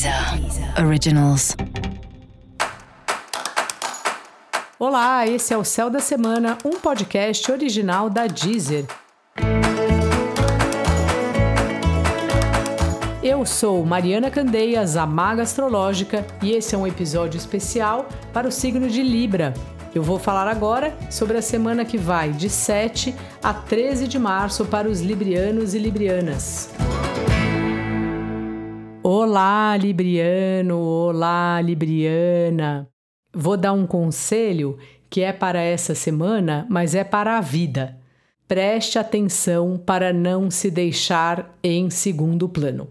Deezer Originals. Olá, esse é o Céu da Semana, um podcast original da Deezer. Eu sou Mariana Candeias, a Maga Astrológica, e esse é um episódio especial para o signo de Libra. Eu vou falar agora sobre a semana que vai de 7 a 13 de março para os librianos e librianas. Olá, Libriano! Olá, Libriana! Vou dar um conselho que é para essa semana, mas é para a vida. Preste atenção para não se deixar em segundo plano.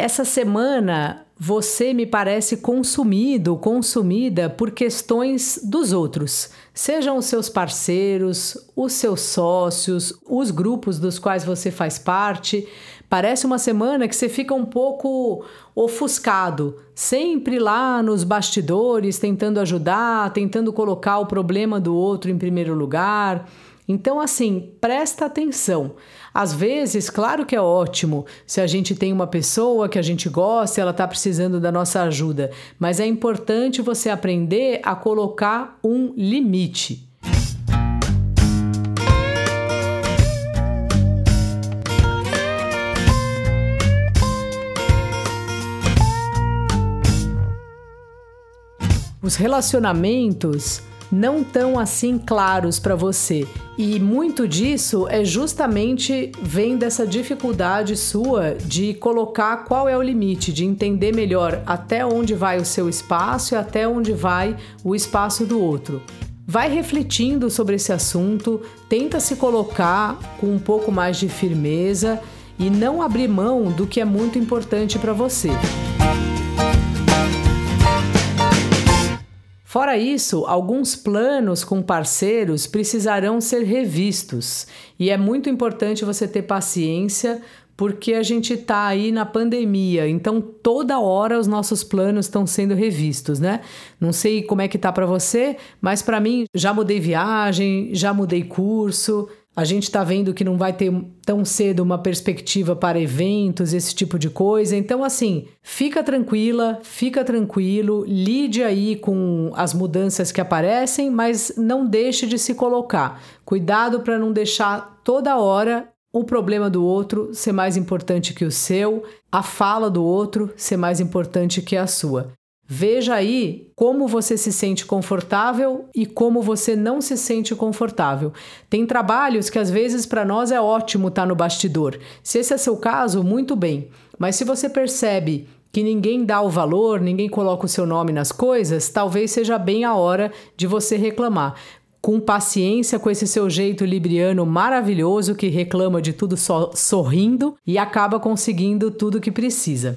Essa semana você me parece consumido, consumida por questões dos outros, sejam os seus parceiros, os seus sócios, os grupos dos quais você faz parte. Parece uma semana que você fica um pouco ofuscado, sempre lá nos bastidores, tentando ajudar, tentando colocar o problema do outro em primeiro lugar. Então, assim, presta atenção. Às vezes, claro que é ótimo se a gente tem uma pessoa que a gente gosta e ela está precisando da nossa ajuda, mas é importante você aprender a colocar um limite. Os relacionamentos não tão assim claros para você. E muito disso é justamente vem dessa dificuldade sua de colocar qual é o limite, de entender melhor até onde vai o seu espaço e até onde vai o espaço do outro. Vai refletindo sobre esse assunto, tenta se colocar com um pouco mais de firmeza e não abrir mão do que é muito importante para você. Fora isso, alguns planos com parceiros precisarão ser revistos. E é muito importante você ter paciência porque a gente está aí na pandemia, então toda hora os nossos planos estão sendo revistos, né? Não sei como é que tá para você, mas para mim já mudei viagem, já mudei curso, a gente está vendo que não vai ter tão cedo uma perspectiva para eventos, esse tipo de coisa. Então, assim, fica tranquila, fica tranquilo, lide aí com as mudanças que aparecem, mas não deixe de se colocar. Cuidado para não deixar toda hora o problema do outro ser mais importante que o seu, a fala do outro ser mais importante que a sua. Veja aí como você se sente confortável e como você não se sente confortável. Tem trabalhos que às vezes para nós é ótimo estar tá no bastidor. Se esse é seu caso, muito bem. Mas se você percebe que ninguém dá o valor, ninguém coloca o seu nome nas coisas, talvez seja bem a hora de você reclamar. Com paciência, com esse seu jeito libriano maravilhoso que reclama de tudo só sorrindo e acaba conseguindo tudo que precisa.